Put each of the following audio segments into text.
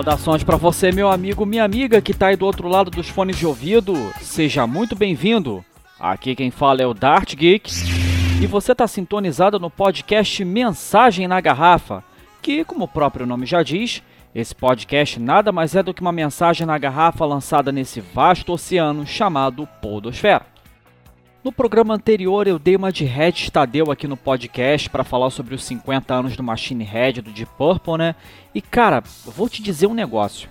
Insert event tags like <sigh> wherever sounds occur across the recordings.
Saudações para você, meu amigo, minha amiga que tá aí do outro lado dos fones de ouvido. Seja muito bem-vindo. Aqui quem fala é o Dart Geek e você tá sintonizado no podcast Mensagem na Garrafa, que, como o próprio nome já diz, esse podcast nada mais é do que uma mensagem na garrafa lançada nesse vasto oceano chamado Podosfera. No programa anterior eu dei uma de Red Stadeu aqui no podcast para falar sobre os 50 anos do Machine Head do Deep Purple, né? E cara, vou te dizer um negócio.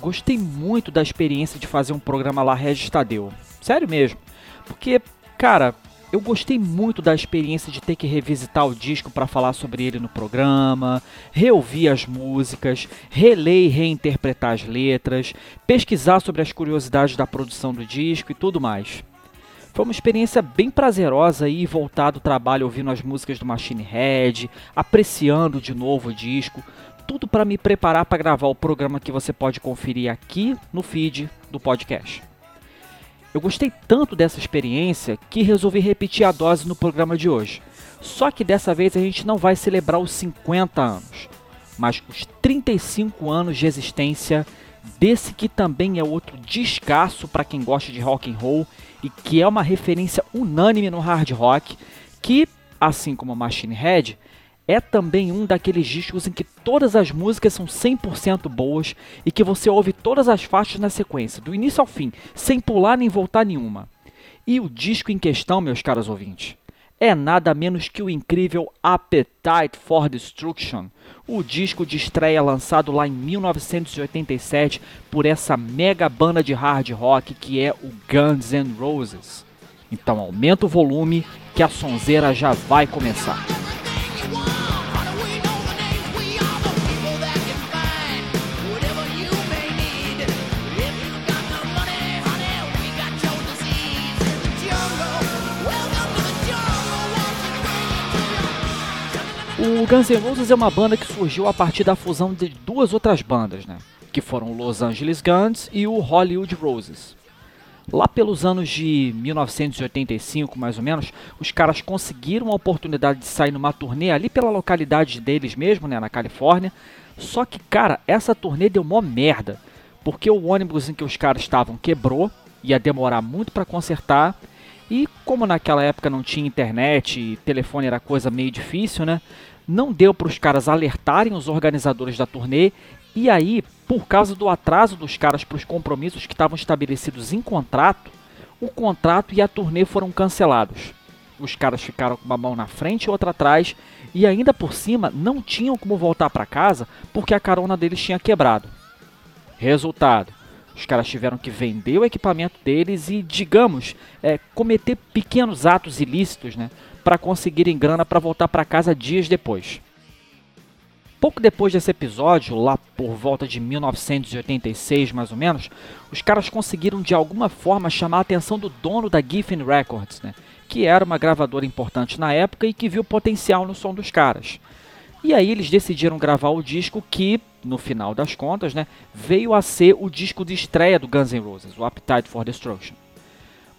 Gostei muito da experiência de fazer um programa lá Red Stadeu. Sério mesmo. Porque, cara, eu gostei muito da experiência de ter que revisitar o disco para falar sobre ele no programa, reouvir as músicas, reler e reinterpretar as letras, pesquisar sobre as curiosidades da produção do disco e tudo mais. Foi uma experiência bem prazerosa e voltado ao trabalho ouvindo as músicas do Machine Head, apreciando de novo o disco, tudo para me preparar para gravar o programa que você pode conferir aqui no feed do podcast. Eu gostei tanto dessa experiência que resolvi repetir a dose no programa de hoje. Só que dessa vez a gente não vai celebrar os 50 anos, mas os 35 anos de existência desse que também é outro descasso para quem gosta de rock and roll e que é uma referência unânime no hard rock, que, assim como Machine Head, é também um daqueles discos em que todas as músicas são 100% boas e que você ouve todas as faixas na sequência, do início ao fim, sem pular nem voltar nenhuma. E o disco em questão, meus caros ouvintes, é nada menos que o incrível Appetite for Destruction, o disco de estreia lançado lá em 1987 por essa mega banda de hard rock que é o Guns N' Roses. Então aumenta o volume que a sonzeira já vai começar. O Guns N' Roses é uma banda que surgiu a partir da fusão de duas outras bandas, né? Que foram o Los Angeles Guns e o Hollywood Roses. Lá pelos anos de 1985, mais ou menos, os caras conseguiram a oportunidade de sair numa turnê ali pela localidade deles mesmo, né, na Califórnia. Só que, cara, essa turnê deu mó merda, porque o ônibus em que os caras estavam quebrou, ia demorar muito para consertar, e como naquela época não tinha internet e telefone era coisa meio difícil, né? Não deu para os caras alertarem os organizadores da turnê e aí, por causa do atraso dos caras para os compromissos que estavam estabelecidos em contrato, o contrato e a turnê foram cancelados. Os caras ficaram com uma mão na frente e outra atrás e ainda por cima não tinham como voltar para casa porque a carona deles tinha quebrado. Resultado: os caras tiveram que vender o equipamento deles e, digamos, é, cometer pequenos atos ilícitos, né? Para conseguirem grana para voltar para casa dias depois. Pouco depois desse episódio, lá por volta de 1986 mais ou menos, os caras conseguiram de alguma forma chamar a atenção do dono da Giffen Records, né, que era uma gravadora importante na época e que viu potencial no som dos caras. E aí eles decidiram gravar o disco que, no final das contas, né, veio a ser o disco de estreia do Guns N' Roses, o Appetite for Destruction.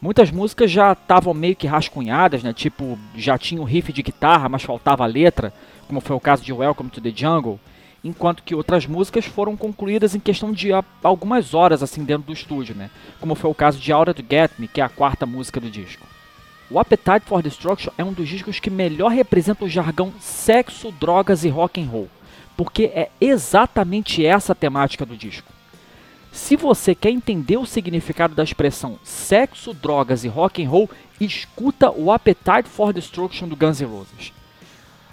Muitas músicas já estavam meio que rascunhadas, né? Tipo, já tinha o um riff de guitarra, mas faltava a letra, como foi o caso de Welcome to the Jungle, enquanto que outras músicas foram concluídas em questão de algumas horas assim dentro do estúdio, né? Como foi o caso de Aura to Get Me, que é a quarta música do disco. O Appetite for Destruction é um dos discos que melhor representa o jargão sexo, drogas e rock and roll, porque é exatamente essa a temática do disco. Se você quer entender o significado da expressão sexo, drogas e rock and roll, escuta o Appetite for Destruction do Guns N' Roses.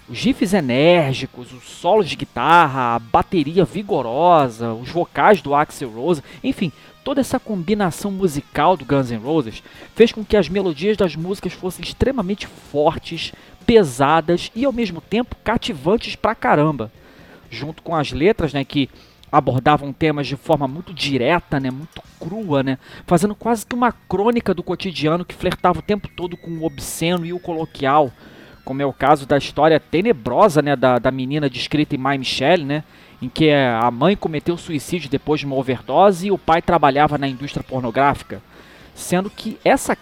Os riffs enérgicos, os solos de guitarra, a bateria vigorosa, os vocais do Axel Rose, enfim, toda essa combinação musical do Guns N' Roses fez com que as melodias das músicas fossem extremamente fortes, pesadas e ao mesmo tempo cativantes pra caramba. Junto com as letras, né, que abordavam temas de forma muito direta, né, muito crua, né, fazendo quase que uma crônica do cotidiano que flertava o tempo todo com o obsceno e o coloquial, como é o caso da história tenebrosa, né, da, da menina descrita em My Michelle, né, em que a mãe cometeu suicídio depois de uma overdose e o pai trabalhava na indústria pornográfica, sendo que essa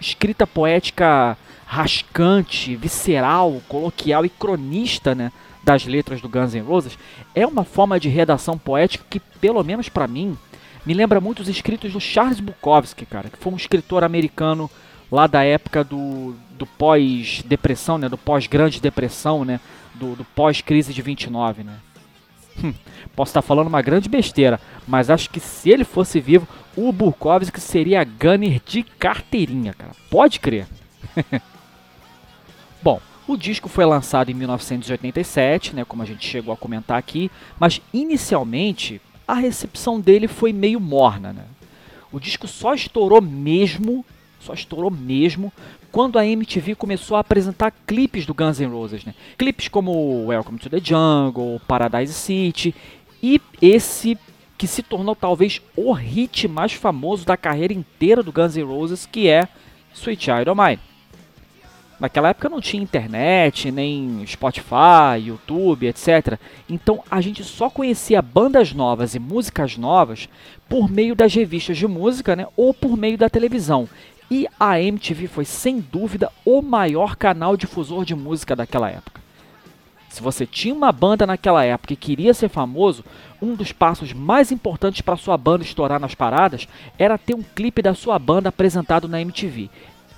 escrita poética rascante, visceral, coloquial e cronista, né, das letras do Guns N' Roses, é uma forma de redação poética que, pelo menos para mim, me lembra muito os escritos do Charles Bukowski, cara, que foi um escritor americano lá da época do, do pós-depressão, né, do pós-grande depressão, né, do, do pós-crise de 29, né. Hum, posso estar falando uma grande besteira, mas acho que se ele fosse vivo, o Bukowski seria Gunner de carteirinha, cara. Pode crer. <laughs> Bom, o disco foi lançado em 1987, né, como a gente chegou a comentar aqui, mas inicialmente a recepção dele foi meio morna. Né? O disco só estourou mesmo, só estourou mesmo quando a MTV começou a apresentar clipes do Guns N' Roses, né? Clipes como Welcome to the Jungle, Paradise City e esse que se tornou talvez o hit mais famoso da carreira inteira do Guns N' Roses, que é Sweet Child O' Mine. Naquela época não tinha internet, nem Spotify, YouTube, etc. Então a gente só conhecia bandas novas e músicas novas por meio das revistas de música né, ou por meio da televisão. E a MTV foi sem dúvida o maior canal difusor de música daquela época. Se você tinha uma banda naquela época e queria ser famoso, um dos passos mais importantes para sua banda estourar nas paradas era ter um clipe da sua banda apresentado na MTV.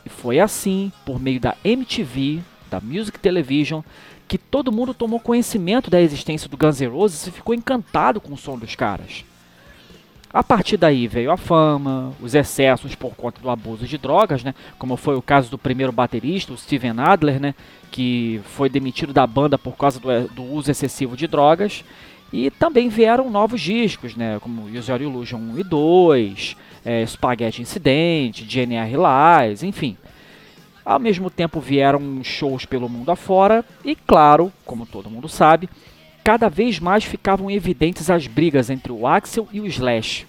E foi assim, por meio da MTV, da Music Television, que todo mundo tomou conhecimento da existência do Guns N' Roses e ficou encantado com o som dos caras. A partir daí veio a fama, os excessos por conta do abuso de drogas, né? Como foi o caso do primeiro baterista, o Steven Adler, né? Que foi demitido da banda por causa do, do uso excessivo de drogas. E também vieram novos discos, né? Como Use Your Illusion 1 e 2, é, Spaghetti Incident, GNR Lies, enfim. Ao mesmo tempo vieram shows pelo mundo afora e, claro, como todo mundo sabe, cada vez mais ficavam evidentes as brigas entre o Axel e o Slash.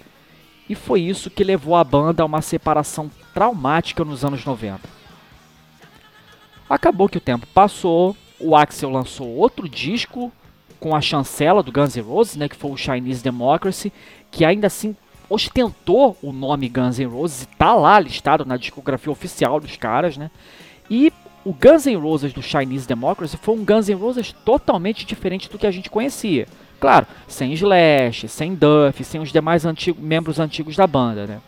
E foi isso que levou a banda a uma separação traumática nos anos 90. Acabou que o tempo passou, o Axel lançou outro disco com a chancela do Guns N' Roses, né, que foi o Chinese Democracy, que ainda assim ostentou o nome Guns N' Roses e tá lá listado na discografia oficial dos caras, né? E o Guns N' Roses do Chinese Democracy foi um Guns N' Roses totalmente diferente do que a gente conhecia. Claro, sem Slash, sem Duff, sem os demais antigo, membros antigos da banda, né?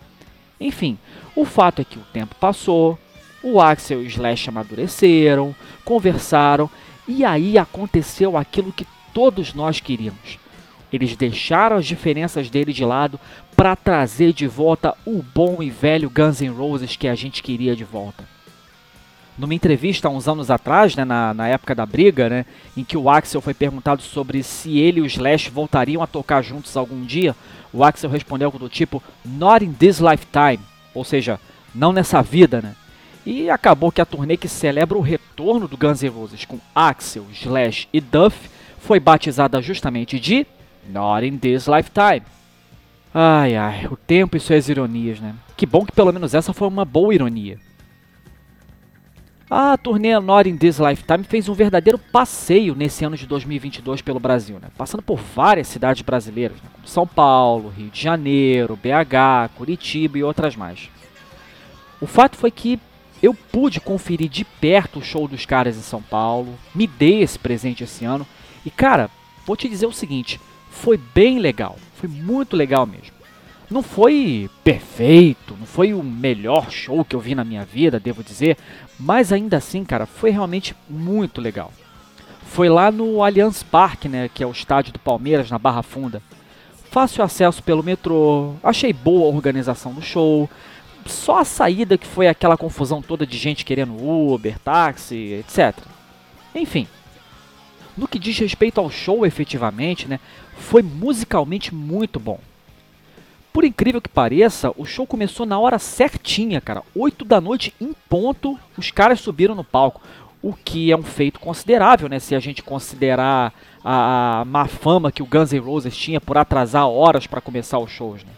Enfim, o fato é que o tempo passou, o Axel e o Slash amadureceram, conversaram, e aí aconteceu aquilo que todos nós queríamos. Eles deixaram as diferenças dele de lado para trazer de volta o bom e velho Guns N' Roses que a gente queria de volta. Numa entrevista há uns anos atrás, né, na, na época da briga, né, em que o Axel foi perguntado sobre se ele e o Slash voltariam a tocar juntos algum dia, o Axel respondeu do tipo Not in this lifetime, ou seja, não nessa vida, né? E acabou que a turnê que celebra o retorno do Guns N' Roses com Axel, Slash e Duff foi batizada justamente de Not in this lifetime. Ai ai, o tempo e suas ironias, né? Que bom que pelo menos essa foi uma boa ironia. A turnê Not in This Lifetime fez um verdadeiro passeio nesse ano de 2022 pelo Brasil, né? passando por várias cidades brasileiras, né? como São Paulo, Rio de Janeiro, BH, Curitiba e outras mais. O fato foi que eu pude conferir de perto o show dos caras em São Paulo, me dei esse presente esse ano e cara, vou te dizer o seguinte, foi bem legal, foi muito legal mesmo. Não foi perfeito, não foi o melhor show que eu vi na minha vida, devo dizer, mas ainda assim, cara, foi realmente muito legal. Foi lá no Allianz Parque, né, que é o estádio do Palmeiras, na Barra Funda. Fácil acesso pelo metrô, achei boa a organização do show. Só a saída que foi aquela confusão toda de gente querendo Uber, táxi, etc. Enfim, no que diz respeito ao show efetivamente, né, foi musicalmente muito bom. Por incrível que pareça, o show começou na hora certinha, cara. 8 da noite em ponto, os caras subiram no palco. o que é um feito considerável, né? Se a gente considerar a, má fama que o Guns N' Roses tinha por atrasar horas para começar os shows, né?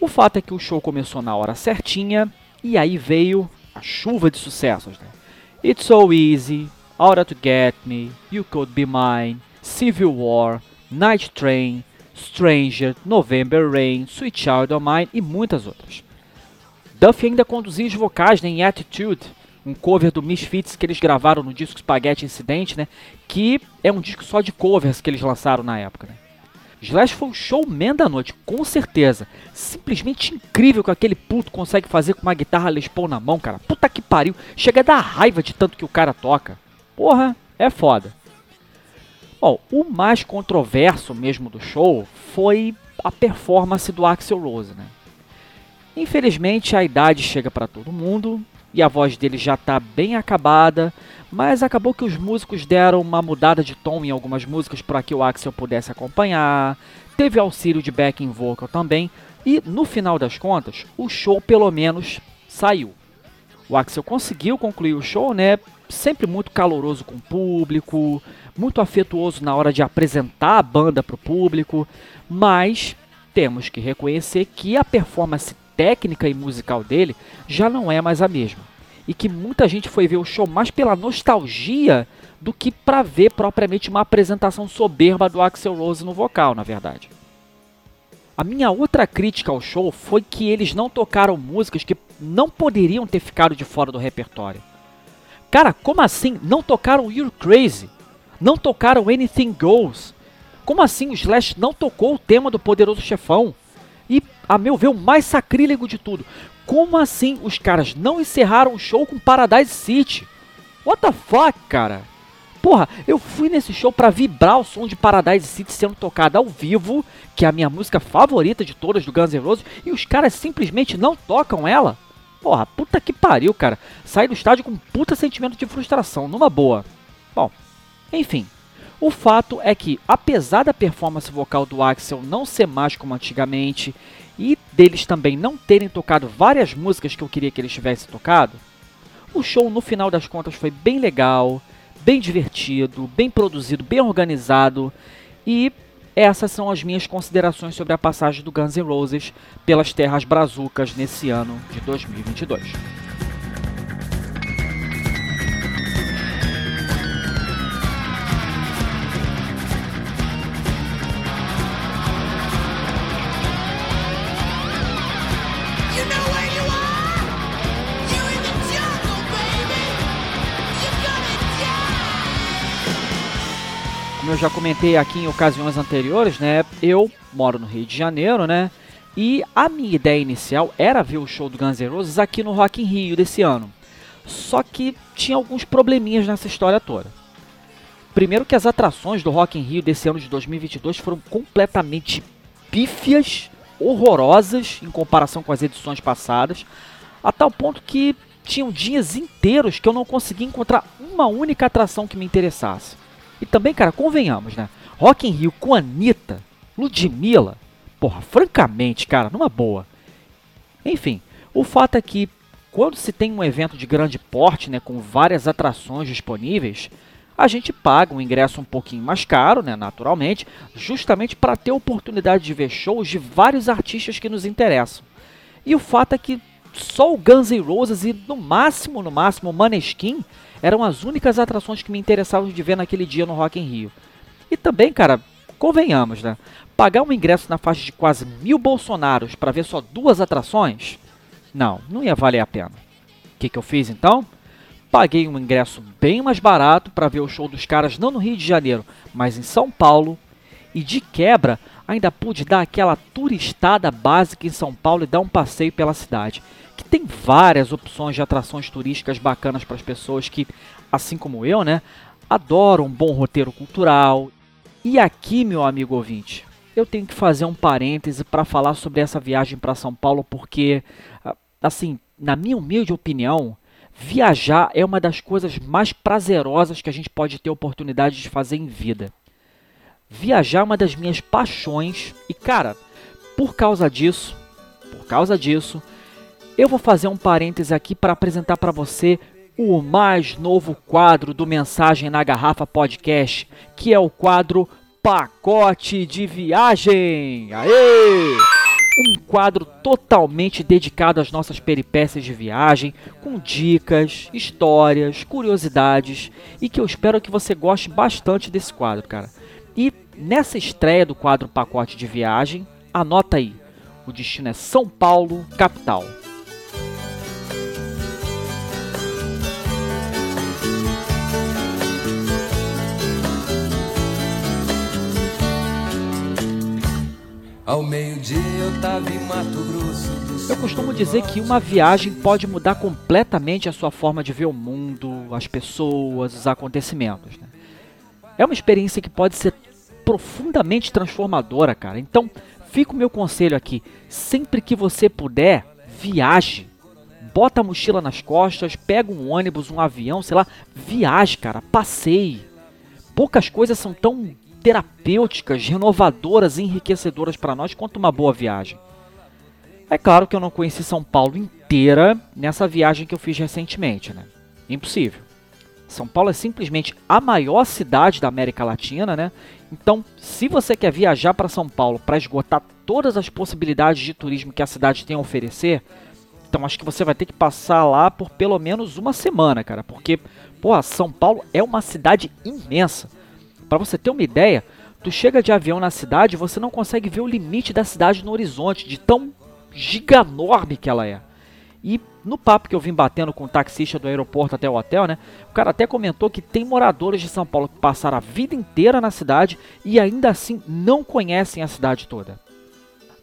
O fato é que o show começou na hora certinha e aí veio a chuva de sucessos, né? It's So Easy, Out to Get Me, You Could Be Mine, Civil War, Night Train, Stranger, November Rain, Sweet Child of Mine e muitas outras. Duff ainda conduzia os vocais em Attitude, um cover do Misfits que eles gravaram no disco Spaghetti Incident, né, que é um disco só de covers que eles lançaram na época. Né. Slash foi o showman da noite, com certeza. Simplesmente incrível que aquele puto consegue fazer com uma guitarra Les Paul na mão, cara. Puta que pariu. Chega a dar raiva de tanto que o cara toca. Porra, é foda. Bom, o mais controverso mesmo do show foi a performance do Axel Rose, né? Infelizmente a idade chega para todo mundo e a voz dele já está bem acabada, mas acabou que os músicos deram uma mudada de tom em algumas músicas para que o Axel pudesse acompanhar. Teve auxílio de backing vocal também e no final das contas, o show pelo menos saiu. O Axel conseguiu concluir o show, né? Sempre muito caloroso com o público, muito afetuoso na hora de apresentar a banda para o público, mas temos que reconhecer que a performance técnica e musical dele já não é mais a mesma. E que muita gente foi ver o show mais pela nostalgia do que para ver propriamente uma apresentação soberba do Axel Rose no vocal, na verdade. A minha outra crítica ao show foi que eles não tocaram músicas que não poderiam ter ficado de fora do repertório. Cara, como assim não tocaram You're Crazy? Não tocaram Anything Goes? Como assim o Slash não tocou o tema do Poderoso Chefão? E, a meu ver, o mais sacrílego de tudo. Como assim os caras não encerraram o show com Paradise City? What the fuck, cara? Porra, eu fui nesse show para vibrar o som de Paradise City sendo tocado ao vivo, que é a minha música favorita de todas do Guns N' Roses, e os caras simplesmente não tocam ela. Porra, puta que pariu, cara. Saí do estádio com um puta sentimento de frustração, numa boa. Bom, enfim, o fato é que, apesar da performance vocal do Axel não ser mais como antigamente e deles também não terem tocado várias músicas que eu queria que eles tivessem tocado, o show no final das contas foi bem legal, bem divertido, bem produzido, bem organizado e essas são as minhas considerações sobre a passagem do Guns N' Roses pelas terras brazucas nesse ano de 2022. Já comentei aqui em ocasiões anteriores, né? Eu moro no Rio de Janeiro, né? E a minha ideia inicial era ver o show do Guns N' Roses aqui no Rock in Rio desse ano. Só que tinha alguns probleminhas nessa história toda. Primeiro que as atrações do Rock in Rio desse ano de 2022 foram completamente pífias, horrorosas em comparação com as edições passadas, a tal ponto que tinham dias inteiros que eu não conseguia encontrar uma única atração que me interessasse. E também, cara, convenhamos, né? Rock in Rio com Anitta, Ludmilla, porra, francamente, cara, numa boa. Enfim, o fato é que quando se tem um evento de grande porte, né, com várias atrações disponíveis, a gente paga um ingresso um pouquinho mais caro, né, naturalmente, justamente para ter oportunidade de ver shows de vários artistas que nos interessam. E o fato é que só o Guns N' Roses e no máximo, no máximo, o Maneskin eram as únicas atrações que me interessavam de ver naquele dia no Rock in Rio. E também, cara, convenhamos, né? Pagar um ingresso na faixa de quase mil bolsonaros para ver só duas atrações? Não, não ia valer a pena. O que, que eu fiz então? Paguei um ingresso bem mais barato para ver o show dos caras não no Rio de Janeiro, mas em São Paulo. E de quebra, ainda pude dar aquela turistada básica em São Paulo e dar um passeio pela cidade que tem várias opções de atrações turísticas bacanas para as pessoas que, assim como eu, né, adoram um bom roteiro cultural. E aqui, meu amigo ouvinte, eu tenho que fazer um parêntese para falar sobre essa viagem para São Paulo, porque, ah, assim, na minha humilde opinião, viajar é uma das coisas mais prazerosas que a gente pode ter oportunidade de fazer em vida. Viajar é uma das minhas paixões e, cara, por causa disso, por causa disso, eu vou fazer um parêntese aqui para apresentar para você o mais novo quadro do Mensagem na Garrafa Podcast, que é o quadro Pacote de Viagem. Aê! Um quadro totalmente dedicado às nossas peripécias de viagem, com dicas, histórias, curiosidades e que eu espero que você goste bastante desse quadro, cara. E nessa estreia do quadro Pacote de Viagem, anota aí: o destino é São Paulo, capital. Ao meio-dia eu tava em Mato Grosso. Eu costumo dizer que uma viagem pode mudar completamente a sua forma de ver o mundo, as pessoas, os acontecimentos. Né? É uma experiência que pode ser profundamente transformadora, cara. Então, fica o meu conselho aqui: sempre que você puder, viaje. Bota a mochila nas costas, pega um ônibus, um avião, sei lá, viaje, cara, passeie. Poucas coisas são tão terapêuticas, renovadoras enriquecedoras para nós quanto uma boa viagem. É claro que eu não conheci São Paulo inteira nessa viagem que eu fiz recentemente, né? Impossível. São Paulo é simplesmente a maior cidade da América Latina, né? Então, se você quer viajar para São Paulo para esgotar todas as possibilidades de turismo que a cidade tem a oferecer, então acho que você vai ter que passar lá por pelo menos uma semana, cara, porque, pô, São Paulo é uma cidade imensa. Para você ter uma ideia, tu chega de avião na cidade e você não consegue ver o limite da cidade no horizonte, de tão giganorme que ela é. E no papo que eu vim batendo com o taxista do aeroporto até o hotel, né? O cara até comentou que tem moradores de São Paulo que passaram a vida inteira na cidade e ainda assim não conhecem a cidade toda.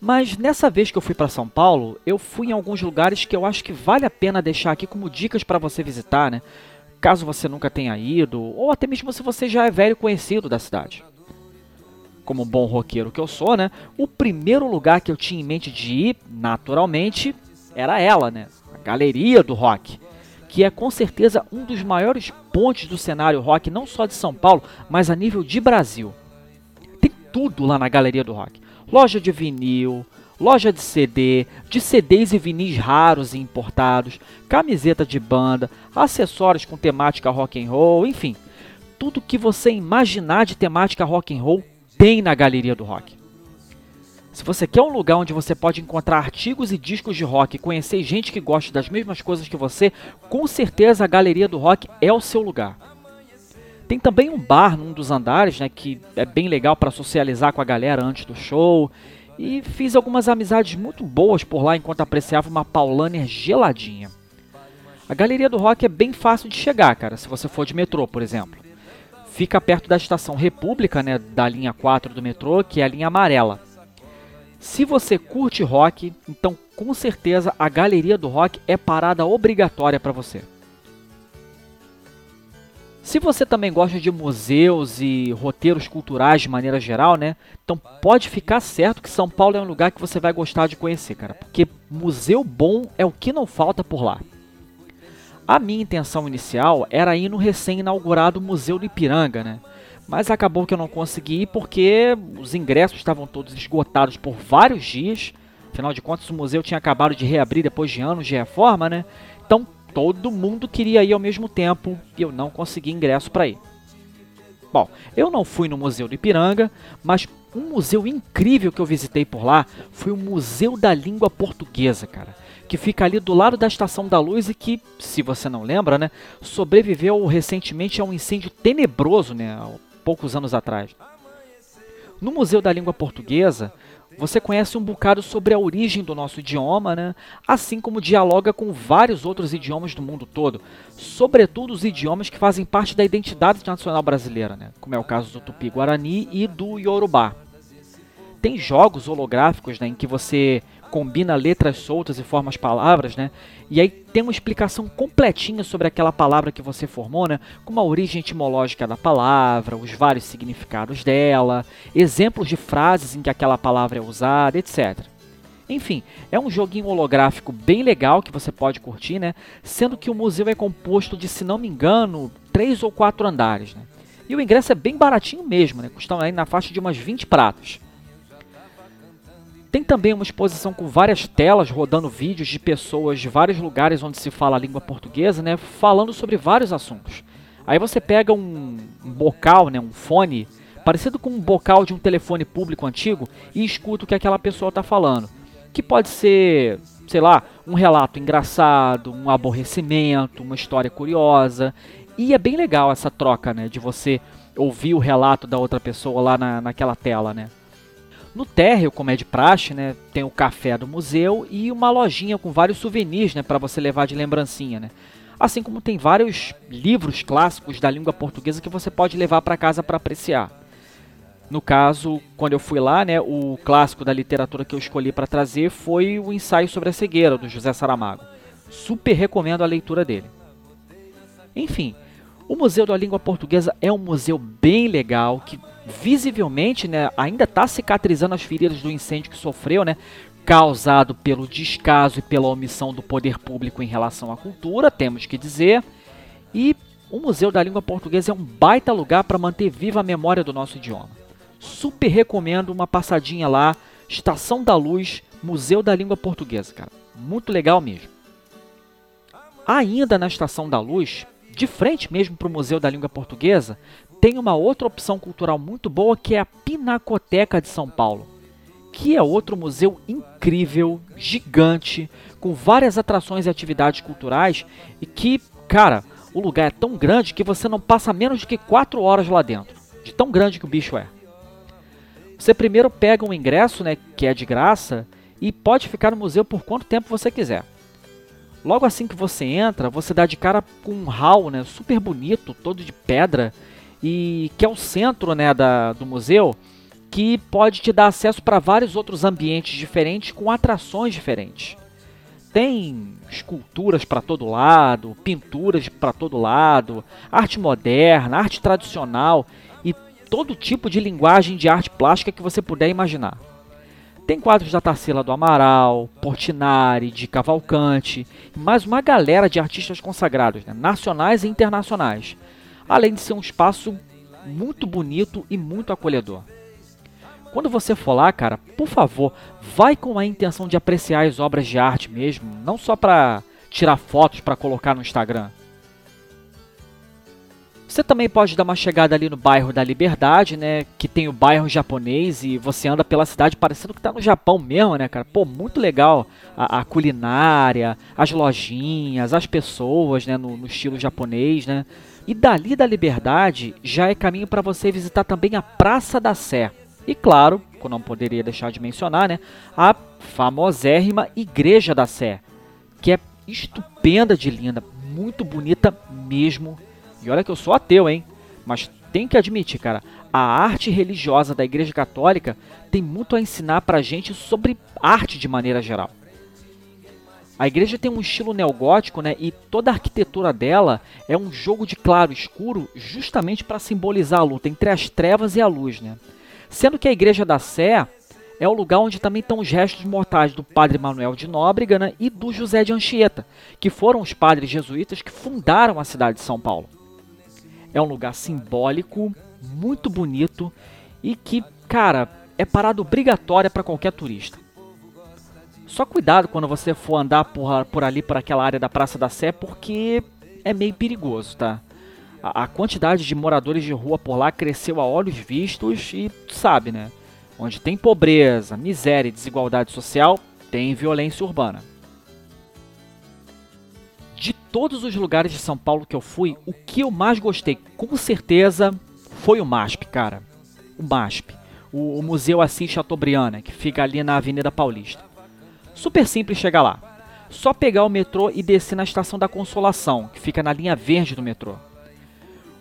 Mas nessa vez que eu fui para São Paulo, eu fui em alguns lugares que eu acho que vale a pena deixar aqui como dicas para você visitar, né? caso você nunca tenha ido, ou até mesmo se você já é velho conhecido da cidade. Como bom roqueiro que eu sou, né? O primeiro lugar que eu tinha em mente de ir, naturalmente, era ela, né? Galeria do Rock, que é com certeza um dos maiores pontos do cenário rock, não só de São Paulo, mas a nível de Brasil. Tem tudo lá na Galeria do Rock. Loja de vinil, loja de CD, de CDs e vinis raros e importados, camiseta de banda, acessórios com temática rock and roll, enfim, tudo que você imaginar de temática rock and roll tem na Galeria do Rock. Se você quer um lugar onde você pode encontrar artigos e discos de rock conhecer gente que gosta das mesmas coisas que você, com certeza a Galeria do Rock é o seu lugar. Tem também um bar num dos andares, né, que é bem legal para socializar com a galera antes do show e fiz algumas amizades muito boas por lá enquanto apreciava uma Paulaner geladinha. A Galeria do Rock é bem fácil de chegar, cara, se você for de metrô, por exemplo. Fica perto da estação República, né, da linha 4 do metrô, que é a linha amarela. Se você curte rock, então com certeza a Galeria do Rock é parada obrigatória para você. Se você também gosta de museus e roteiros culturais de maneira geral, né? Então pode ficar certo que São Paulo é um lugar que você vai gostar de conhecer, cara. Porque museu bom é o que não falta por lá. A minha intenção inicial era ir no recém-inaugurado Museu do Ipiranga, né? Mas acabou que eu não consegui porque os ingressos estavam todos esgotados por vários dias. Afinal de contas, o museu tinha acabado de reabrir depois de anos de reforma, né? Então todo mundo queria ir ao mesmo tempo e eu não consegui ingresso para ir. Bom, eu não fui no Museu do Ipiranga, mas um museu incrível que eu visitei por lá foi o Museu da Língua Portuguesa, cara. Que fica ali do lado da Estação da Luz e que, se você não lembra, né, sobreviveu recentemente a um incêndio tenebroso, né, poucos anos atrás. No Museu da Língua Portuguesa, você conhece um bocado sobre a origem do nosso idioma, né? assim como dialoga com vários outros idiomas do mundo todo, sobretudo os idiomas que fazem parte da identidade nacional brasileira, né? como é o caso do Tupi-Guarani e do Yorubá. Tem jogos holográficos né, em que você combina letras soltas e forma as palavras, né? E aí tem uma explicação completinha sobre aquela palavra que você formou, né? Com a origem etimológica da palavra, os vários significados dela, exemplos de frases em que aquela palavra é usada, etc. Enfim, é um joguinho holográfico bem legal que você pode curtir, né? Sendo que o museu é composto de, se não me engano, três ou quatro andares, né? E o ingresso é bem baratinho mesmo, né? Custa aí na faixa de umas 20 pratas. Tem também uma exposição com várias telas rodando vídeos de pessoas de vários lugares onde se fala a língua portuguesa, né, falando sobre vários assuntos. Aí você pega um, um bocal, né, um fone, parecido com um bocal de um telefone público antigo, e escuta o que aquela pessoa está falando. Que pode ser, sei lá, um relato engraçado, um aborrecimento, uma história curiosa. E é bem legal essa troca, né, de você ouvir o relato da outra pessoa lá na, naquela tela, né. No térreo, como é de praxe, né, tem o café do museu e uma lojinha com vários souvenirs, né, para você levar de lembrancinha, né. Assim como tem vários livros clássicos da língua portuguesa que você pode levar para casa para apreciar. No caso, quando eu fui lá, né, o clássico da literatura que eu escolhi para trazer foi o Ensaio sobre a Cegueira, do José Saramago. Super recomendo a leitura dele. Enfim, o Museu da Língua Portuguesa é um museu bem legal que visivelmente né, ainda está cicatrizando as feridas do incêndio que sofreu, né, causado pelo descaso e pela omissão do poder público em relação à cultura, temos que dizer. E o Museu da Língua Portuguesa é um baita lugar para manter viva a memória do nosso idioma. Super recomendo uma passadinha lá, Estação da Luz, Museu da Língua Portuguesa, cara. Muito legal mesmo. Ainda na Estação da Luz, de frente mesmo para o Museu da Língua Portuguesa, tem uma outra opção cultural muito boa que é a Pinacoteca de São Paulo, que é outro museu incrível, gigante, com várias atrações e atividades culturais e que, cara, o lugar é tão grande que você não passa menos de que 4 horas lá dentro, de tão grande que o bicho é. Você primeiro pega um ingresso, né, que é de graça, e pode ficar no museu por quanto tempo você quiser. Logo assim que você entra, você dá de cara com um hall, né, super bonito, todo de pedra, e que é o centro, né, da, do museu, que pode te dar acesso para vários outros ambientes diferentes com atrações diferentes. Tem esculturas para todo lado, pinturas para todo lado, arte moderna, arte tradicional todo tipo de linguagem de arte plástica que você puder imaginar. Tem quadros da Tarsila do Amaral, Portinari, de Cavalcante, e mais uma galera de artistas consagrados, né, nacionais e internacionais, além de ser um espaço muito bonito e muito acolhedor. Quando você for lá, cara, por favor, vai com a intenção de apreciar as obras de arte mesmo, não só para tirar fotos para colocar no Instagram. Você também pode dar uma chegada ali no bairro da Liberdade, né? Que tem o bairro japonês e você anda pela cidade parecendo que tá no Japão mesmo, né, cara? Pô, muito legal a, a culinária, as lojinhas, as pessoas, né? No, no, estilo japonês, né? E dali da Liberdade já é caminho para você visitar também a Praça da Sé. E claro, que eu não poderia deixar de mencionar, né? A famosérrima Igreja da Sé, que é estupenda de linda, muito bonita mesmo e olha que eu sou ateu, hein? Mas tem que admitir, cara, a arte religiosa da Igreja Católica tem muito a ensinar pra gente sobre arte de maneira geral. A igreja tem um estilo neogótico, né? E toda a arquitetura dela é um jogo de claro e escuro, justamente para simbolizar a luta entre as trevas e a luz, né? Sendo que a igreja da Sé é o lugar onde também estão os restos mortais do padre Manuel de Nóbrega né? e do José de Anchieta, que foram os padres jesuítas que fundaram a cidade de São Paulo. É um lugar simbólico, muito bonito e que, cara, é parada obrigatória para qualquer turista. Só cuidado quando você for andar por, por ali, por aquela área da Praça da Sé, porque é meio perigoso, tá? A, a quantidade de moradores de rua por lá cresceu a olhos vistos e, sabe, né? Onde tem pobreza, miséria e desigualdade social, tem violência urbana de todos os lugares de São Paulo que eu fui, o que eu mais gostei, com certeza, foi o MASP, cara. O MASP. O, o Museu Assis Chateaubriand, que fica ali na Avenida Paulista. Super simples chegar lá. Só pegar o metrô e descer na Estação da Consolação, que fica na linha verde do metrô.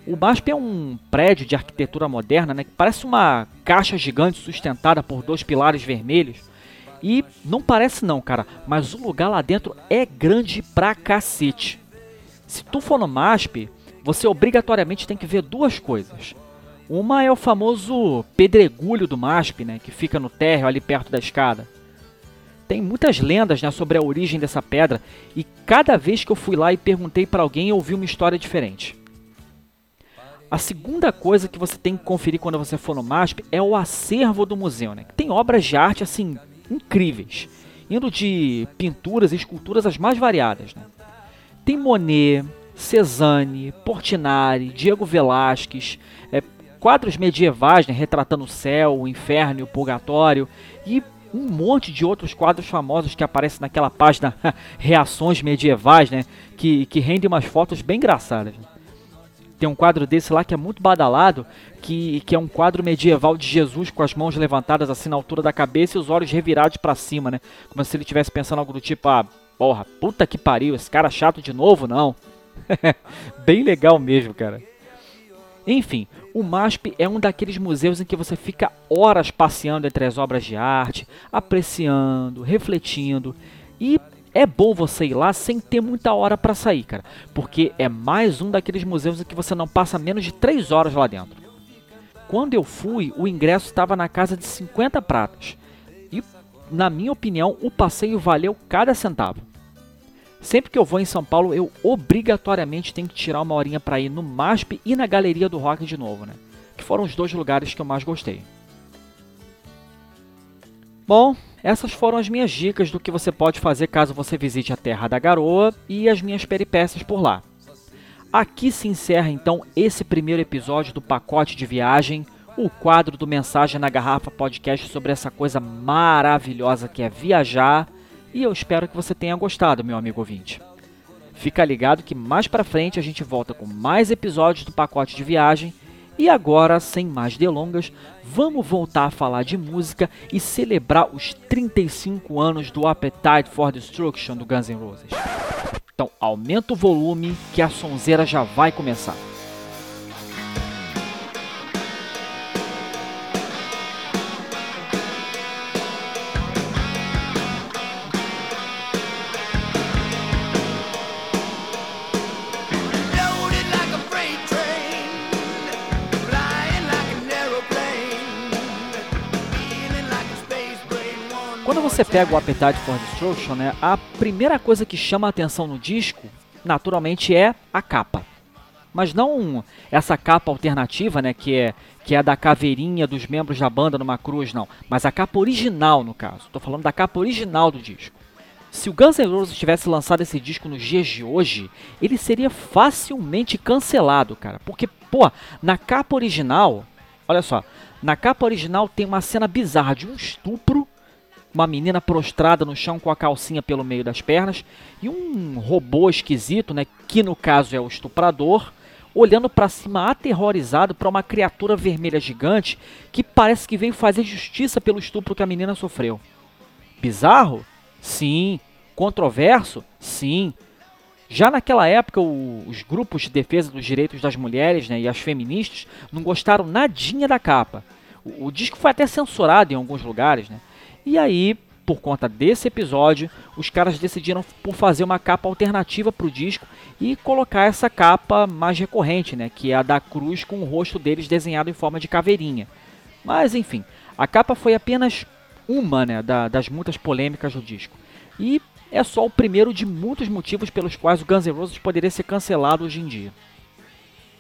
O MASP é um prédio de arquitetura moderna, né, que parece uma caixa gigante sustentada por dois pilares vermelhos e não parece não, cara, mas o lugar lá dentro é grande pra cacete. Se tu for no MASP, você obrigatoriamente tem que ver duas coisas. Uma é o famoso pedregulho do MASP, né, que fica no térreo ali perto da escada. Tem muitas lendas né, sobre a origem dessa pedra e cada vez que eu fui lá e perguntei para alguém eu ouvi uma história diferente. A segunda coisa que você tem que conferir quando você for no MASP é o acervo do museu, né? Tem obras de arte assim incríveis, indo de pinturas e esculturas as mais variadas. Né? Tem Monet, Cezanne, Portinari, Diego Velázquez, é, quadros medievais né, retratando o céu, o inferno e o purgatório, e um monte de outros quadros famosos que aparecem naquela página <laughs> Reações Medievais, né, que, que rendem umas fotos bem engraçadas. Né? Tem um quadro desse lá que é muito badalado, que, que é um quadro medieval de Jesus com as mãos levantadas assim na altura da cabeça e os olhos revirados para cima, né? Como se ele estivesse pensando algo do tipo, ah, porra, puta que pariu, esse cara chato de novo, não. <laughs> Bem legal mesmo, cara. Enfim, o MASP é um daqueles museus em que você fica horas passeando entre as obras de arte, apreciando, refletindo e é bom você ir lá sem ter muita hora para sair, cara, porque é mais um daqueles museus em que você não passa menos de 3 horas lá dentro. Quando eu fui, o ingresso estava na casa de 50 pratas. E, na minha opinião, o passeio valeu cada centavo. Sempre que eu vou em São Paulo, eu obrigatoriamente tenho que tirar uma horinha para ir no MASP e na Galeria do Rock de novo, né? Que foram os dois lugares que eu mais gostei. Bom, essas foram as minhas dicas do que você pode fazer caso você visite a Terra da Garoa e as minhas peripécias por lá. Aqui se encerra então esse primeiro episódio do pacote de viagem, o quadro do Mensagem na Garrafa podcast sobre essa coisa maravilhosa que é viajar e eu espero que você tenha gostado, meu amigo ouvinte. Fica ligado que mais para frente a gente volta com mais episódios do pacote de viagem. E agora, sem mais delongas, vamos voltar a falar de música e celebrar os 35 anos do Appetite for Destruction do Guns N' Roses. Então, aumenta o volume que a sonzeira já vai começar. Você pega o Appetite for Destruction, né, a primeira coisa que chama a atenção no disco, naturalmente, é a capa. Mas não essa capa alternativa, né, que é que é da caveirinha dos membros da banda numa cruz, não. Mas a capa original, no caso. Estou falando da capa original do disco. Se o Guns N' Roses tivesse lançado esse disco nos dias de hoje, ele seria facilmente cancelado, cara. Porque, pô, na capa original, olha só, na capa original tem uma cena bizarra de um estupro uma menina prostrada no chão com a calcinha pelo meio das pernas e um robô esquisito, né, que no caso é o estuprador, olhando para cima aterrorizado para uma criatura vermelha gigante que parece que veio fazer justiça pelo estupro que a menina sofreu. Bizarro? Sim. Controverso? Sim. Já naquela época, o, os grupos de defesa dos direitos das mulheres né, e as feministas não gostaram nadinha da capa. O, o disco foi até censurado em alguns lugares, né? E aí, por conta desse episódio, os caras decidiram por fazer uma capa alternativa para o disco e colocar essa capa mais recorrente, né, que é a da cruz com o rosto deles desenhado em forma de caveirinha. Mas enfim, a capa foi apenas uma né, da, das muitas polêmicas do disco. E é só o primeiro de muitos motivos pelos quais o Guns N' Roses poderia ser cancelado hoje em dia.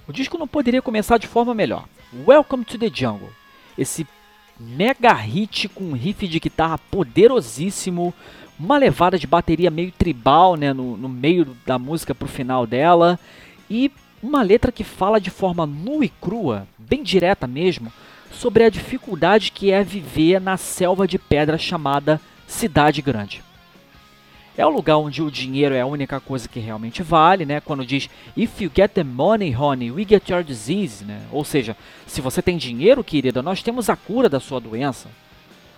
O disco não poderia começar de forma melhor. Welcome to the Jungle. Esse mega hit com um riff de guitarra poderosíssimo, uma levada de bateria meio tribal né, no, no meio da música pro final dela, e uma letra que fala de forma nua e crua, bem direta mesmo, sobre a dificuldade que é viver na selva de pedra chamada Cidade Grande. É o lugar onde o dinheiro é a única coisa que realmente vale, né? Quando diz If you get the money, honey, we get your disease, né? Ou seja, se você tem dinheiro, querida, nós temos a cura da sua doença.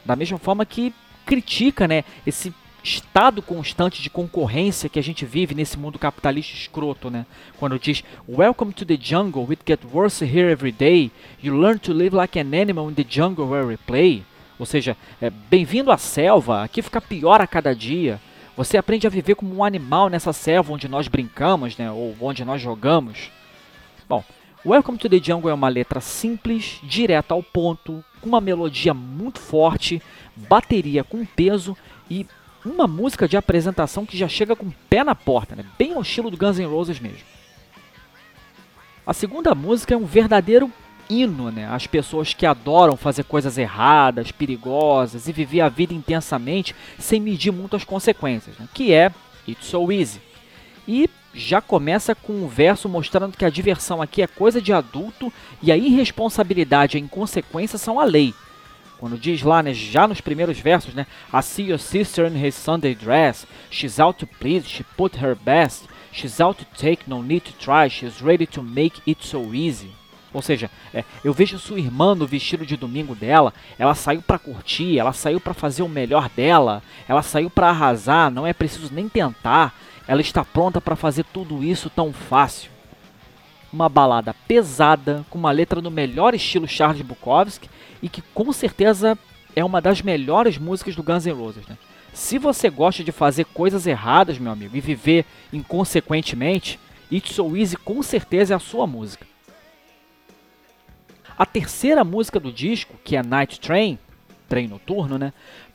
Da mesma forma que critica, né, esse estado constante de concorrência que a gente vive nesse mundo capitalista escroto, né? Quando diz Welcome to the jungle, it gets worse here every day. You learn to live like an animal in the jungle where we play. Ou seja, é, bem-vindo à selva, aqui fica pior a cada dia. Você aprende a viver como um animal nessa selva onde nós brincamos, né, ou onde nós jogamos. Bom, Welcome to the Jungle é uma letra simples, direta ao ponto, com uma melodia muito forte, bateria com peso e uma música de apresentação que já chega com o pé na porta, né? bem ao estilo do Guns N' Roses mesmo. A segunda música é um verdadeiro hino né, às pessoas que adoram fazer coisas erradas, perigosas e viver a vida intensamente sem medir muito as consequências, né, que é It's So Easy. E já começa com um verso mostrando que a diversão aqui é coisa de adulto e a irresponsabilidade e a inconsequência são a lei. Quando diz lá, né, já nos primeiros versos, né, I see your sister in his Sunday dress, she's out to please, she put her best, she's out to take, no need to try, she's ready to make it so easy. Ou seja, é, eu vejo sua irmã no vestido de domingo dela, ela saiu para curtir, ela saiu para fazer o melhor dela, ela saiu para arrasar, não é preciso nem tentar, ela está pronta para fazer tudo isso tão fácil. Uma balada pesada, com uma letra no melhor estilo Charles Bukowski e que com certeza é uma das melhores músicas do Guns N' Roses. Né? Se você gosta de fazer coisas erradas, meu amigo, e viver inconsequentemente, It's So Easy com certeza é a sua música. A terceira música do disco, que é Night Train, trem noturno, né,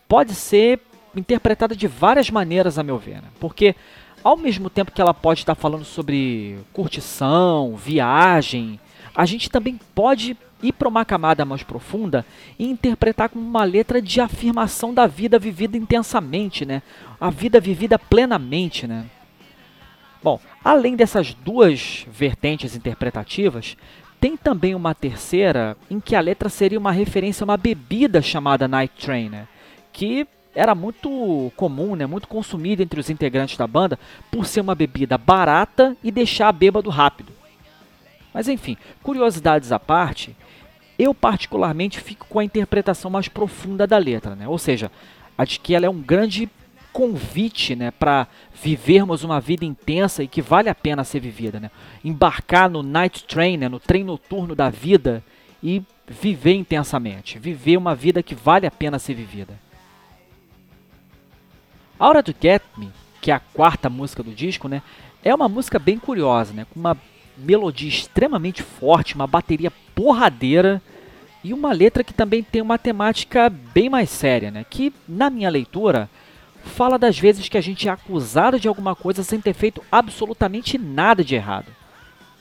pode ser interpretada de várias maneiras, a meu ver, né? porque ao mesmo tempo que ela pode estar falando sobre curtição, viagem, a gente também pode ir para uma camada mais profunda e interpretar como uma letra de afirmação da vida vivida intensamente, né? A vida vivida plenamente, né? Bom, além dessas duas vertentes interpretativas, tem também uma terceira em que a letra seria uma referência a uma bebida chamada Night Train, né? Que era muito comum, né, muito consumida entre os integrantes da banda por ser uma bebida barata e deixar bêbado rápido. Mas enfim, curiosidades à parte, eu particularmente fico com a interpretação mais profunda da letra, né? ou seja, a de que ela é um grande convite né, para vivermos uma vida intensa e que vale a pena ser vivida. Né? Embarcar no night train, né, no trem noturno da vida e viver intensamente, viver uma vida que vale a pena ser vivida. Aura to Get Me, que é a quarta música do disco, né, é uma música bem curiosa, né, com uma melodia extremamente forte, uma bateria porradeira e uma letra que também tem uma temática bem mais séria, né, que na minha leitura fala das vezes que a gente é acusado de alguma coisa sem ter feito absolutamente nada de errado.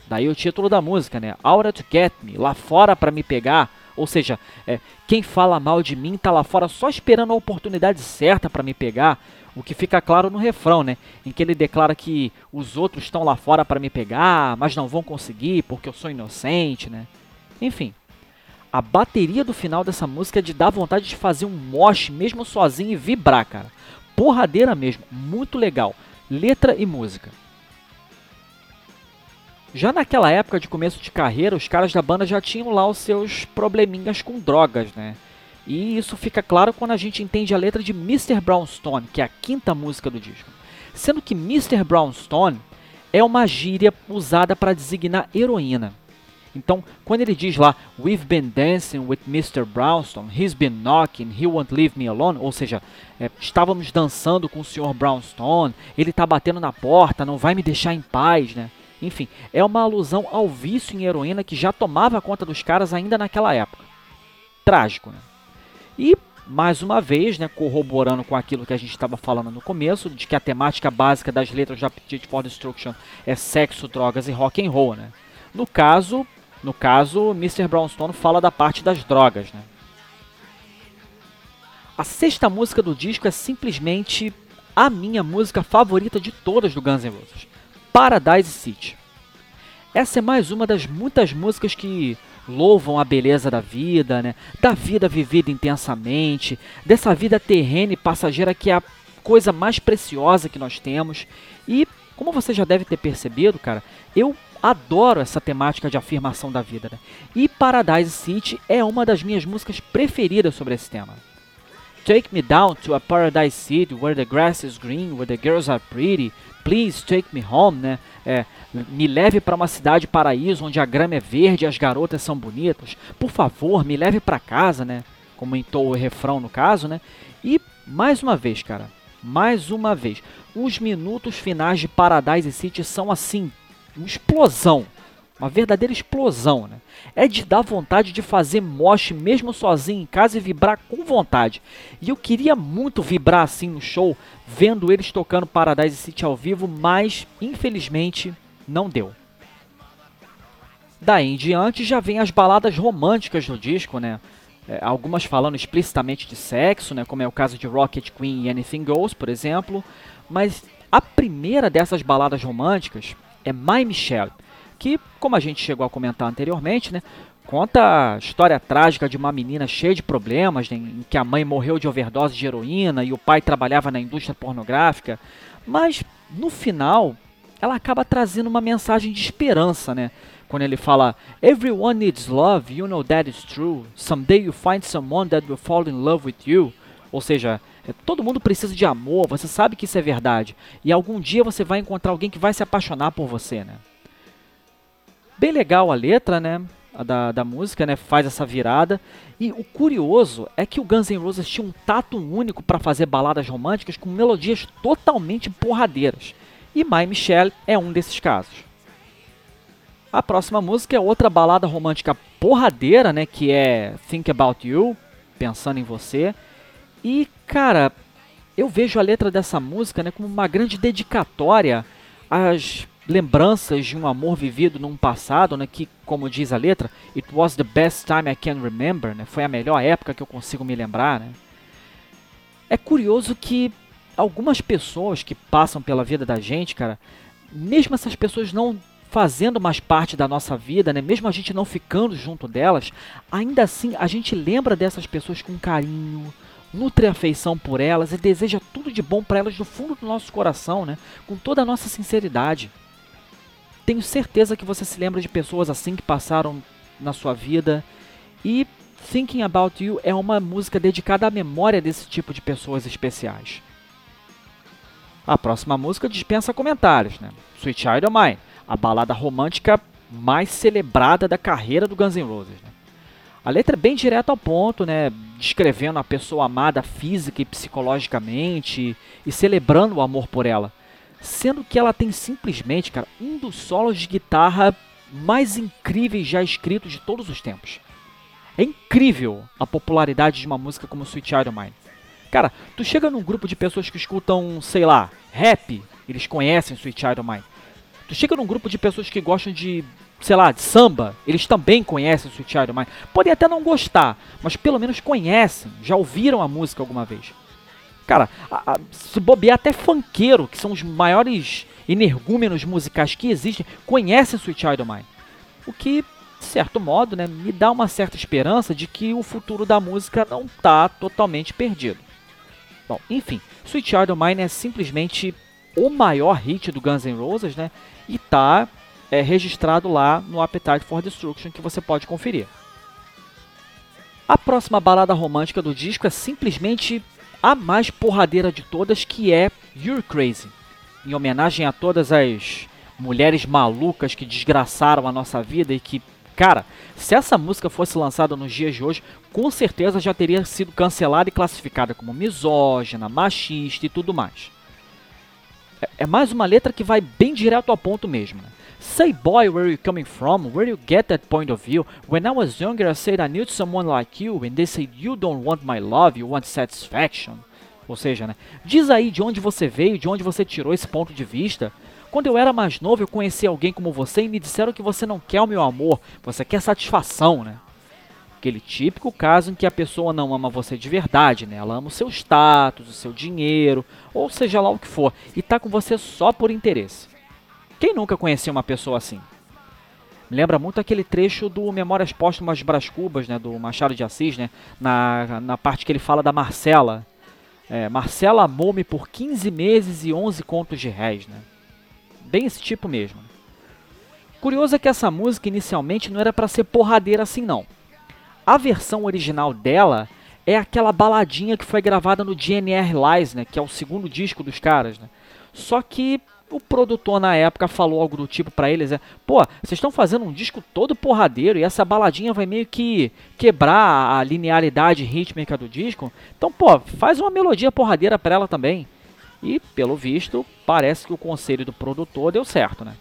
Daí o título da música, né? Aura to Get Me, lá fora para me pegar. Ou seja, é, quem fala mal de mim tá lá fora só esperando a oportunidade certa para me pegar. O que fica claro no refrão, né? Em que ele declara que os outros estão lá fora para me pegar, mas não vão conseguir porque eu sou inocente, né? Enfim, a bateria do final dessa música é de dar vontade de fazer um mosh mesmo sozinho e vibrar, cara. Porradeira mesmo, muito legal. Letra e música. Já naquela época de começo de carreira, os caras da banda já tinham lá os seus probleminhas com drogas, né? E isso fica claro quando a gente entende a letra de Mr. Brownstone, que é a quinta música do disco. Sendo que Mr. Brownstone é uma gíria usada para designar heroína. Então, quando ele diz lá, We've been dancing with Mr. Brownstone, he's been knocking, he won't leave me alone, ou seja, é, estávamos dançando com o Sr. Brownstone, ele está batendo na porta, não vai me deixar em paz, né? Enfim, é uma alusão ao vício em heroína que já tomava conta dos caras ainda naquela época. Trágico, né? E, mais uma vez, né, corroborando com aquilo que a gente estava falando no começo, de que a temática básica das letras de Appetite for Destruction é sexo, drogas e rock and roll, né? No caso, no caso, Mr. Brownstone fala da parte das drogas, né? A sexta música do disco é simplesmente a minha música favorita de todas do Guns N' Roses, Paradise City. Essa é mais uma das muitas músicas que louvam a beleza da vida, né? Da vida vivida intensamente, dessa vida terrena e passageira que é a coisa mais preciosa que nós temos. E como você já deve ter percebido, cara, eu adoro essa temática de afirmação da vida. Né? E Paradise City é uma das minhas músicas preferidas sobre esse tema. Take me down to a paradise city where the grass is green, where the girls are pretty. Please take me home, né? É, me leve para uma cidade paraíso onde a grama é verde e as garotas são bonitas. Por favor, me leve para casa, né? Comentou o refrão no caso, né? E mais uma vez, cara, mais uma vez, os minutos finais de Paradise City são assim, uma explosão, uma verdadeira explosão, né? É de dar vontade de fazer mosh mesmo sozinho em casa e vibrar com vontade. E eu queria muito vibrar assim no show, vendo eles tocando Paradise City ao vivo, mas infelizmente não deu. Daí em diante já vem as baladas românticas do disco, né? É, algumas falando explicitamente de sexo, né? Como é o caso de Rocket Queen e Anything Goes, por exemplo. Mas a primeira dessas baladas românticas é My Michelle, que, como a gente chegou a comentar anteriormente, né? Conta a história trágica de uma menina cheia de problemas, né, em que a mãe morreu de overdose de heroína e o pai trabalhava na indústria pornográfica. Mas, no final, ela acaba trazendo uma mensagem de esperança, né? Quando ele fala, Everyone needs love, you know that is true. Someday you find someone that will fall in love with you. Ou seja, todo mundo precisa de amor, você sabe que isso é verdade. E algum dia você vai encontrar alguém que vai se apaixonar por você, né? Bem legal a letra, né? A da, da música, né? Faz essa virada. E o curioso é que o Guns N' Roses tinha um tato único para fazer baladas românticas com melodias totalmente porradeiras. E My Michelle é um desses casos. A próxima música é outra balada romântica porradeira, né? Que é Think About You, Pensando em Você. E, cara, eu vejo a letra dessa música né, como uma grande dedicatória às lembranças de um amor vivido num passado, né, que, como diz a letra, it was the best time I can remember, né, foi a melhor época que eu consigo me lembrar. Né. É curioso que algumas pessoas que passam pela vida da gente, cara, mesmo essas pessoas não fazendo mais parte da nossa vida, né? Mesmo a gente não ficando junto delas, ainda assim a gente lembra dessas pessoas com carinho, nutre afeição por elas e deseja tudo de bom para elas do fundo do nosso coração, né? Com toda a nossa sinceridade. Tenho certeza que você se lembra de pessoas assim que passaram na sua vida e Thinking About You é uma música dedicada à memória desse tipo de pessoas especiais. A próxima música dispensa comentários, né? Sweet Child of Mine a balada romântica mais celebrada da carreira do Guns N' Roses. Né? A letra é bem direta ao ponto, né? descrevendo a pessoa amada física e psicologicamente e celebrando o amor por ela. Sendo que ela tem simplesmente, cara, um dos solos de guitarra mais incríveis já escritos de todos os tempos. É incrível a popularidade de uma música como Sweet Child Mine. Cara, tu chega num grupo de pessoas que escutam, sei lá, rap, eles conhecem Sweet Child Mine. Tu chega num grupo de pessoas que gostam de, sei lá, de samba, eles também conhecem o Sweet Child Mine. Podem até não gostar, mas pelo menos conhecem, já ouviram a música alguma vez. Cara, a, a, se bobear até funkeiro, que são os maiores energúmenos musicais que existem, conhecem Sweet Child Mine. O que, de certo modo, né, me dá uma certa esperança de que o futuro da música não está totalmente perdido. Bom, enfim, Sweet Child Mine é simplesmente o maior hit do Guns N' Roses, né? E tá é, registrado lá no Appetite for Destruction que você pode conferir. A próxima balada romântica do disco é simplesmente a mais porradeira de todas, que é You're Crazy, em homenagem a todas as mulheres malucas que desgraçaram a nossa vida e que, cara, se essa música fosse lançada nos dias de hoje, com certeza já teria sido cancelada e classificada como misógina, machista e tudo mais. É, é mais uma letra que vai bem direto ao ponto mesmo. Né? Say boy, where you coming from? Where you get that point of view? When I was younger, I said I need someone like you, and they said you don't want my love, you want satisfaction. Ou seja, né? Diz aí de onde você veio, de onde você tirou esse ponto de vista. Quando eu era mais novo, eu conheci alguém como você e me disseram que você não quer o meu amor, você quer satisfação, né? Aquele típico caso em que a pessoa não ama você de verdade, né? Ela ama o seu status, o seu dinheiro, ou seja lá o que for, e tá com você só por interesse. Quem nunca conheceu uma pessoa assim? Me lembra muito aquele trecho do Memórias Póstumas de Brás Cubas, né, do Machado de Assis, né, na, na parte que ele fala da Marcela. É, Marcela amou-me por 15 meses e 11 contos de réis, né? Bem esse tipo mesmo. Curioso é que essa música inicialmente não era para ser porradeira assim não. A versão original dela é aquela baladinha que foi gravada no GNR Lies, né, que é o segundo disco dos caras, né? Só que o produtor na época falou algo do tipo para eles, é, pô, vocês estão fazendo um disco todo porradeiro e essa baladinha vai meio que quebrar a linearidade rítmica do disco. Então, pô, faz uma melodia porradeira para ela também. E, pelo visto, parece que o conselho do produtor deu certo, né?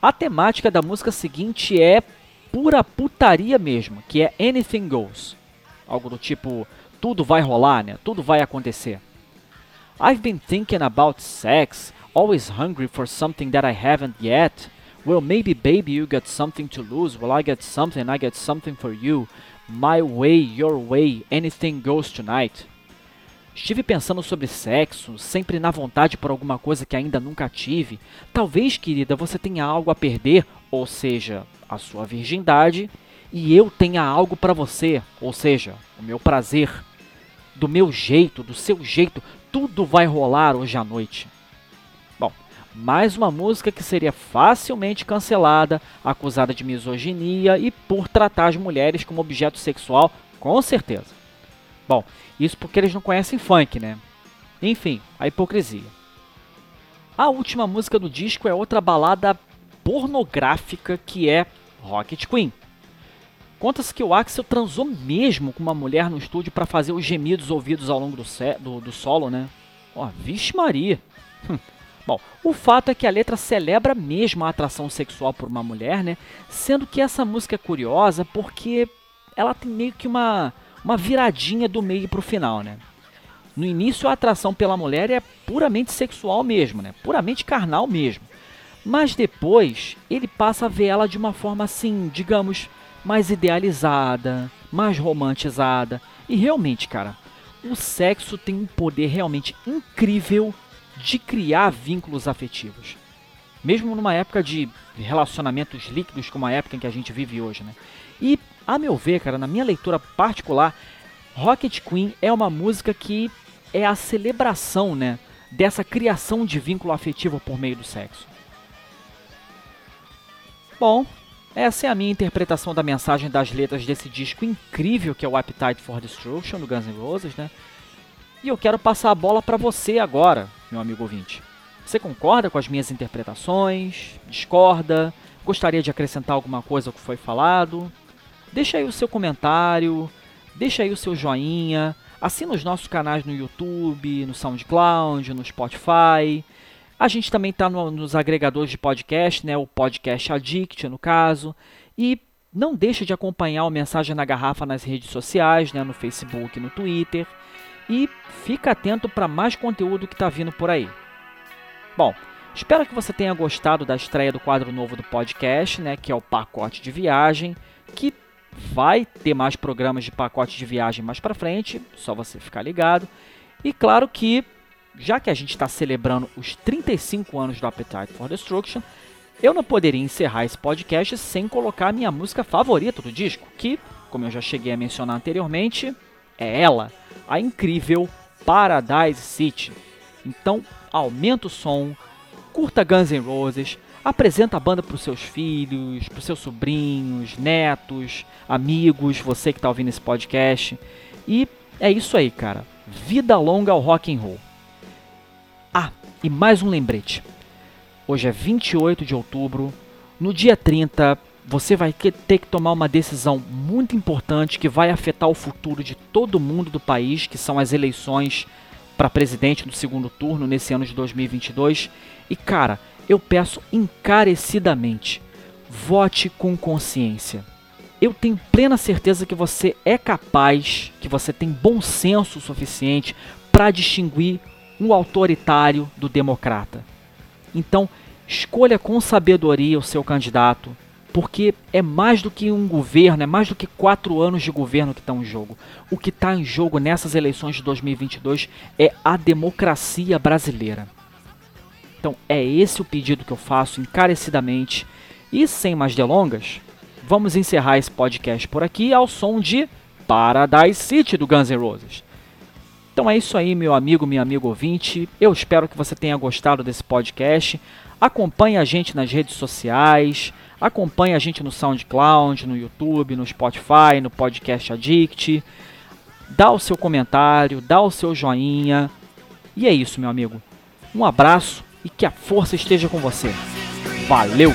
A temática da música seguinte é pura putaria mesmo, que é anything goes. Algo do tipo, tudo vai rolar, né? Tudo vai acontecer. I've been thinking about sex, always hungry for something that I haven't yet. Well, maybe baby you got something to lose, well I got something, I got something for you. My way, your way, anything goes tonight. Estive pensando sobre sexo, sempre na vontade por alguma coisa que ainda nunca tive. Talvez, querida, você tenha algo a perder, ou seja, a sua virgindade, e eu tenha algo para você, ou seja, o meu prazer. Do meu jeito, do seu jeito, tudo vai rolar hoje à noite. Bom, mais uma música que seria facilmente cancelada, acusada de misoginia e por tratar as mulheres como objeto sexual, com certeza. Bom, isso porque eles não conhecem funk, né? Enfim, a hipocrisia. A última música do disco é outra balada pornográfica que é Rocket Queen. Conta-se que o Axel transou mesmo com uma mulher no estúdio para fazer os gemidos ouvidos ao longo do, do, do solo, né? Ó, oh, vixe Maria! Hum. Bom, o fato é que a letra celebra mesmo a atração sexual por uma mulher, né? Sendo que essa música é curiosa porque ela tem meio que uma uma viradinha do meio para o final, né? No início a atração pela mulher é puramente sexual mesmo, né? Puramente carnal mesmo. Mas depois ele passa a ver ela de uma forma assim, digamos, mais idealizada, mais romantizada. E realmente, cara, o sexo tem um poder realmente incrível de criar vínculos afetivos. Mesmo numa época de relacionamentos líquidos como a época em que a gente vive hoje, né? E a meu ver, cara, na minha leitura particular, Rocket Queen é uma música que é a celebração, né, dessa criação de vínculo afetivo por meio do sexo. Bom, essa é a minha interpretação da mensagem das letras desse disco incrível que é o Appetite for Destruction do Guns N' Roses, né? E eu quero passar a bola para você agora, meu amigo ouvinte. Você concorda com as minhas interpretações? Discorda? Gostaria de acrescentar alguma coisa ao que foi falado? Deixa aí o seu comentário, deixa aí o seu joinha, assina os nossos canais no YouTube, no SoundCloud, no Spotify. A gente também está no, nos agregadores de podcast, né, o Podcast Addict, no caso. E não deixe de acompanhar o Mensagem na Garrafa nas redes sociais, né, no Facebook no Twitter. E fica atento para mais conteúdo que está vindo por aí. Bom, espero que você tenha gostado da estreia do quadro novo do podcast, né, que é o Pacote de Viagem, que vai ter mais programas de pacote de viagem mais para frente, só você ficar ligado. E claro que, já que a gente está celebrando os 35 anos do Appetite for Destruction, eu não poderia encerrar esse podcast sem colocar a minha música favorita do disco, que, como eu já cheguei a mencionar anteriormente, é ela, a incrível Paradise City. Então, aumenta o som, curta Guns N' Roses, apresenta a banda para os seus filhos, para os seus sobrinhos, netos, amigos, você que está ouvindo esse podcast. E é isso aí, cara. Vida longa ao rock and roll. E mais um lembrete. Hoje é 28 de outubro. No dia 30, você vai ter que tomar uma decisão muito importante que vai afetar o futuro de todo mundo do país, que são as eleições para presidente do segundo turno nesse ano de 2022. E cara, eu peço encarecidamente: vote com consciência. Eu tenho plena certeza que você é capaz, que você tem bom senso suficiente para distinguir um autoritário do democrata. Então, escolha com sabedoria o seu candidato, porque é mais do que um governo, é mais do que quatro anos de governo que está em jogo. O que está em jogo nessas eleições de 2022 é a democracia brasileira. Então é esse o pedido que eu faço encarecidamente. E sem mais delongas, vamos encerrar esse podcast por aqui ao som de Paradise City do Guns N' Roses. Então é isso aí, meu amigo, minha amigo ouvinte. Eu espero que você tenha gostado desse podcast. Acompanhe a gente nas redes sociais, acompanhe a gente no SoundCloud, no YouTube, no Spotify, no Podcast Addict. Dá o seu comentário, dá o seu joinha. E é isso, meu amigo. Um abraço e que a força esteja com você. Valeu!